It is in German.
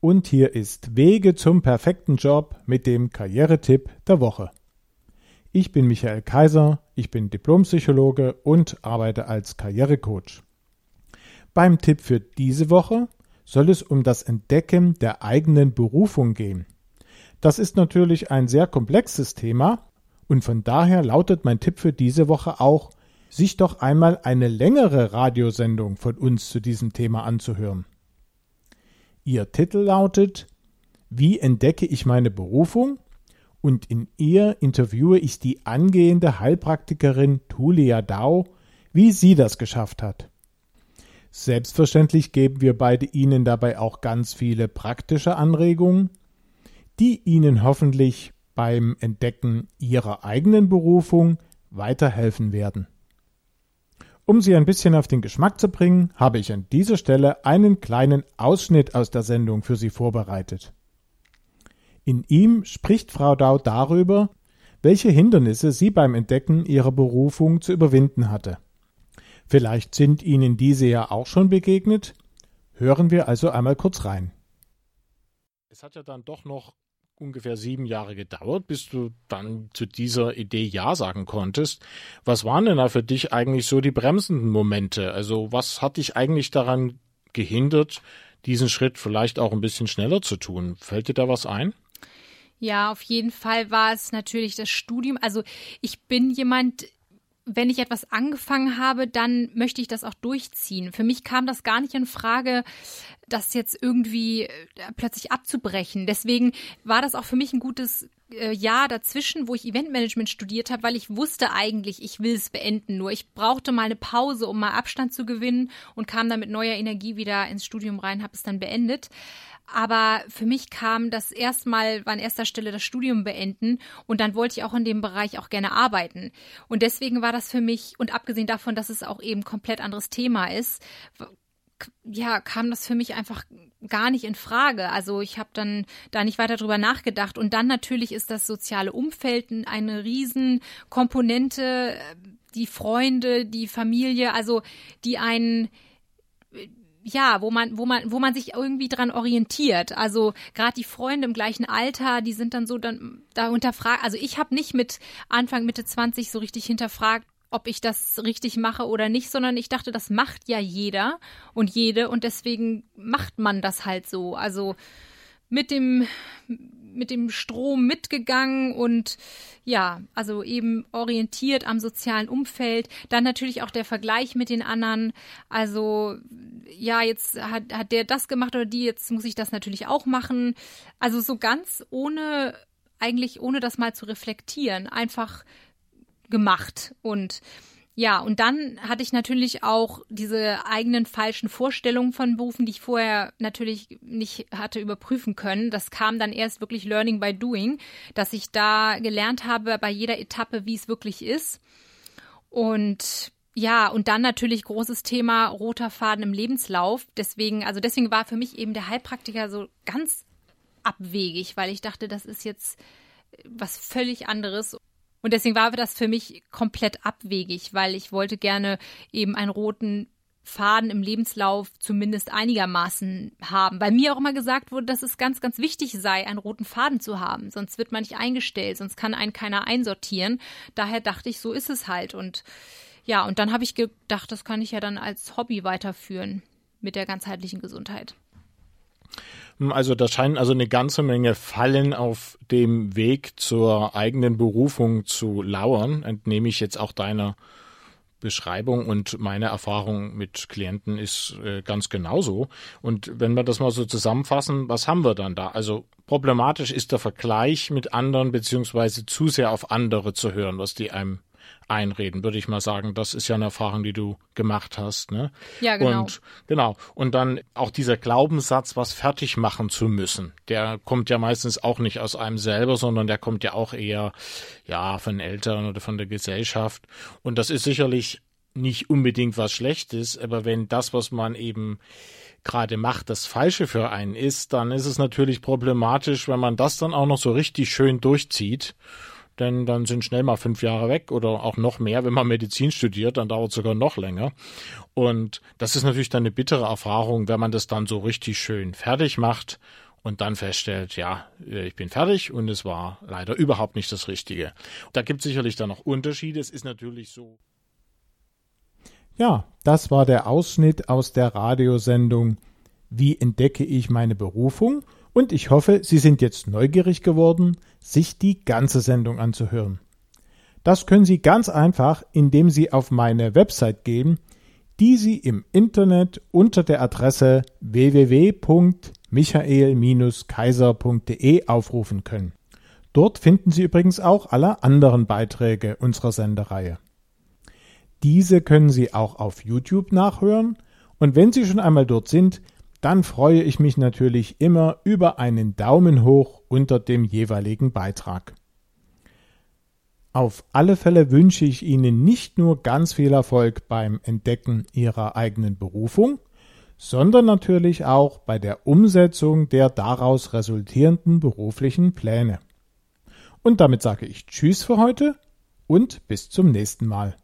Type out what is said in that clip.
und hier ist Wege zum perfekten Job mit dem Karrieretipp der Woche. Ich bin Michael Kaiser, ich bin Diplompsychologe und arbeite als Karrierecoach. Beim Tipp für diese Woche soll es um das Entdecken der eigenen Berufung gehen. Das ist natürlich ein sehr komplexes Thema und von daher lautet mein Tipp für diese Woche auch, sich doch einmal eine längere Radiosendung von uns zu diesem Thema anzuhören. Ihr Titel lautet Wie entdecke ich meine Berufung? Und in ihr interviewe ich die angehende Heilpraktikerin Tulia Dau, wie sie das geschafft hat. Selbstverständlich geben wir beide Ihnen dabei auch ganz viele praktische Anregungen, die Ihnen hoffentlich beim Entdecken Ihrer eigenen Berufung weiterhelfen werden. Um Sie ein bisschen auf den Geschmack zu bringen, habe ich an dieser Stelle einen kleinen Ausschnitt aus der Sendung für Sie vorbereitet. In ihm spricht Frau Dau darüber, welche Hindernisse sie beim Entdecken ihrer Berufung zu überwinden hatte. Vielleicht sind Ihnen diese ja auch schon begegnet. Hören wir also einmal kurz rein. Es hat ja dann doch noch ungefähr sieben Jahre gedauert, bis du dann zu dieser Idee Ja sagen konntest. Was waren denn da für dich eigentlich so die bremsenden Momente? Also was hat dich eigentlich daran gehindert, diesen Schritt vielleicht auch ein bisschen schneller zu tun? Fällt dir da was ein? Ja, auf jeden Fall war es natürlich das Studium. Also ich bin jemand, wenn ich etwas angefangen habe, dann möchte ich das auch durchziehen. Für mich kam das gar nicht in Frage, das jetzt irgendwie äh, plötzlich abzubrechen. Deswegen war das auch für mich ein gutes äh, Jahr dazwischen, wo ich Eventmanagement studiert habe, weil ich wusste eigentlich, ich will es beenden. Nur ich brauchte mal eine Pause, um mal Abstand zu gewinnen und kam dann mit neuer Energie wieder ins Studium rein, habe es dann beendet. Aber für mich kam das erstmal, war an erster Stelle das Studium beenden und dann wollte ich auch in dem Bereich auch gerne arbeiten. Und deswegen war das für mich, und abgesehen davon, dass es auch eben komplett anderes Thema ist, ja, kam das für mich einfach gar nicht in Frage. Also ich habe dann da nicht weiter drüber nachgedacht. Und dann natürlich ist das soziale Umfeld eine Riesenkomponente, die Freunde, die Familie, also die einen ja, wo man, wo man, wo man sich irgendwie dran orientiert. Also gerade die Freunde im gleichen Alter, die sind dann so dann da unterfragt. Also ich habe nicht mit Anfang Mitte 20 so richtig hinterfragt, ob ich das richtig mache oder nicht, sondern ich dachte, das macht ja jeder und jede und deswegen macht man das halt so. Also mit dem mit dem Strom mitgegangen und ja, also eben orientiert am sozialen Umfeld. Dann natürlich auch der Vergleich mit den anderen. Also ja, jetzt hat, hat der das gemacht oder die, jetzt muss ich das natürlich auch machen. Also so ganz ohne, eigentlich ohne das mal zu reflektieren, einfach gemacht und ja, und dann hatte ich natürlich auch diese eigenen falschen Vorstellungen von Berufen, die ich vorher natürlich nicht hatte überprüfen können. Das kam dann erst wirklich Learning by Doing, dass ich da gelernt habe bei jeder Etappe, wie es wirklich ist. Und ja, und dann natürlich großes Thema roter Faden im Lebenslauf. Deswegen, also deswegen war für mich eben der Heilpraktiker so ganz abwegig, weil ich dachte, das ist jetzt was völlig anderes. Und deswegen war das für mich komplett abwegig, weil ich wollte gerne eben einen roten Faden im Lebenslauf zumindest einigermaßen haben. Bei mir auch immer gesagt wurde, dass es ganz, ganz wichtig sei, einen roten Faden zu haben. Sonst wird man nicht eingestellt, sonst kann einen keiner einsortieren. Daher dachte ich, so ist es halt. Und ja, und dann habe ich gedacht, das kann ich ja dann als Hobby weiterführen mit der ganzheitlichen Gesundheit. Hm, also da scheinen also eine ganze Menge Fallen auf dem Weg zur eigenen Berufung zu lauern, entnehme ich jetzt auch deiner Beschreibung und meine Erfahrung mit Klienten ist äh, ganz genauso. Und wenn wir das mal so zusammenfassen, was haben wir dann da? Also problematisch ist der Vergleich mit anderen beziehungsweise zu sehr auf andere zu hören, was die einem einreden, würde ich mal sagen. Das ist ja eine Erfahrung, die du gemacht hast. Ne? Ja, genau. Und genau. Und dann auch dieser Glaubenssatz, was fertig machen zu müssen, der kommt ja meistens auch nicht aus einem selber, sondern der kommt ja auch eher ja von Eltern oder von der Gesellschaft. Und das ist sicherlich nicht unbedingt was Schlechtes, aber wenn das, was man eben gerade macht, das Falsche für einen ist, dann ist es natürlich problematisch, wenn man das dann auch noch so richtig schön durchzieht denn dann sind schnell mal fünf Jahre weg oder auch noch mehr, wenn man Medizin studiert, dann dauert es sogar noch länger. Und das ist natürlich dann eine bittere Erfahrung, wenn man das dann so richtig schön fertig macht und dann feststellt, ja, ich bin fertig und es war leider überhaupt nicht das Richtige. Da gibt es sicherlich dann noch Unterschiede. Es ist natürlich so. Ja, das war der Ausschnitt aus der Radiosendung Wie entdecke ich meine Berufung? Und ich hoffe, Sie sind jetzt neugierig geworden, sich die ganze Sendung anzuhören. Das können Sie ganz einfach, indem Sie auf meine Website gehen, die Sie im Internet unter der Adresse www.michael-kaiser.de aufrufen können. Dort finden Sie übrigens auch alle anderen Beiträge unserer Sendereihe. Diese können Sie auch auf YouTube nachhören und wenn Sie schon einmal dort sind, dann freue ich mich natürlich immer über einen Daumen hoch unter dem jeweiligen Beitrag. Auf alle Fälle wünsche ich Ihnen nicht nur ganz viel Erfolg beim Entdecken Ihrer eigenen Berufung, sondern natürlich auch bei der Umsetzung der daraus resultierenden beruflichen Pläne. Und damit sage ich Tschüss für heute und bis zum nächsten Mal.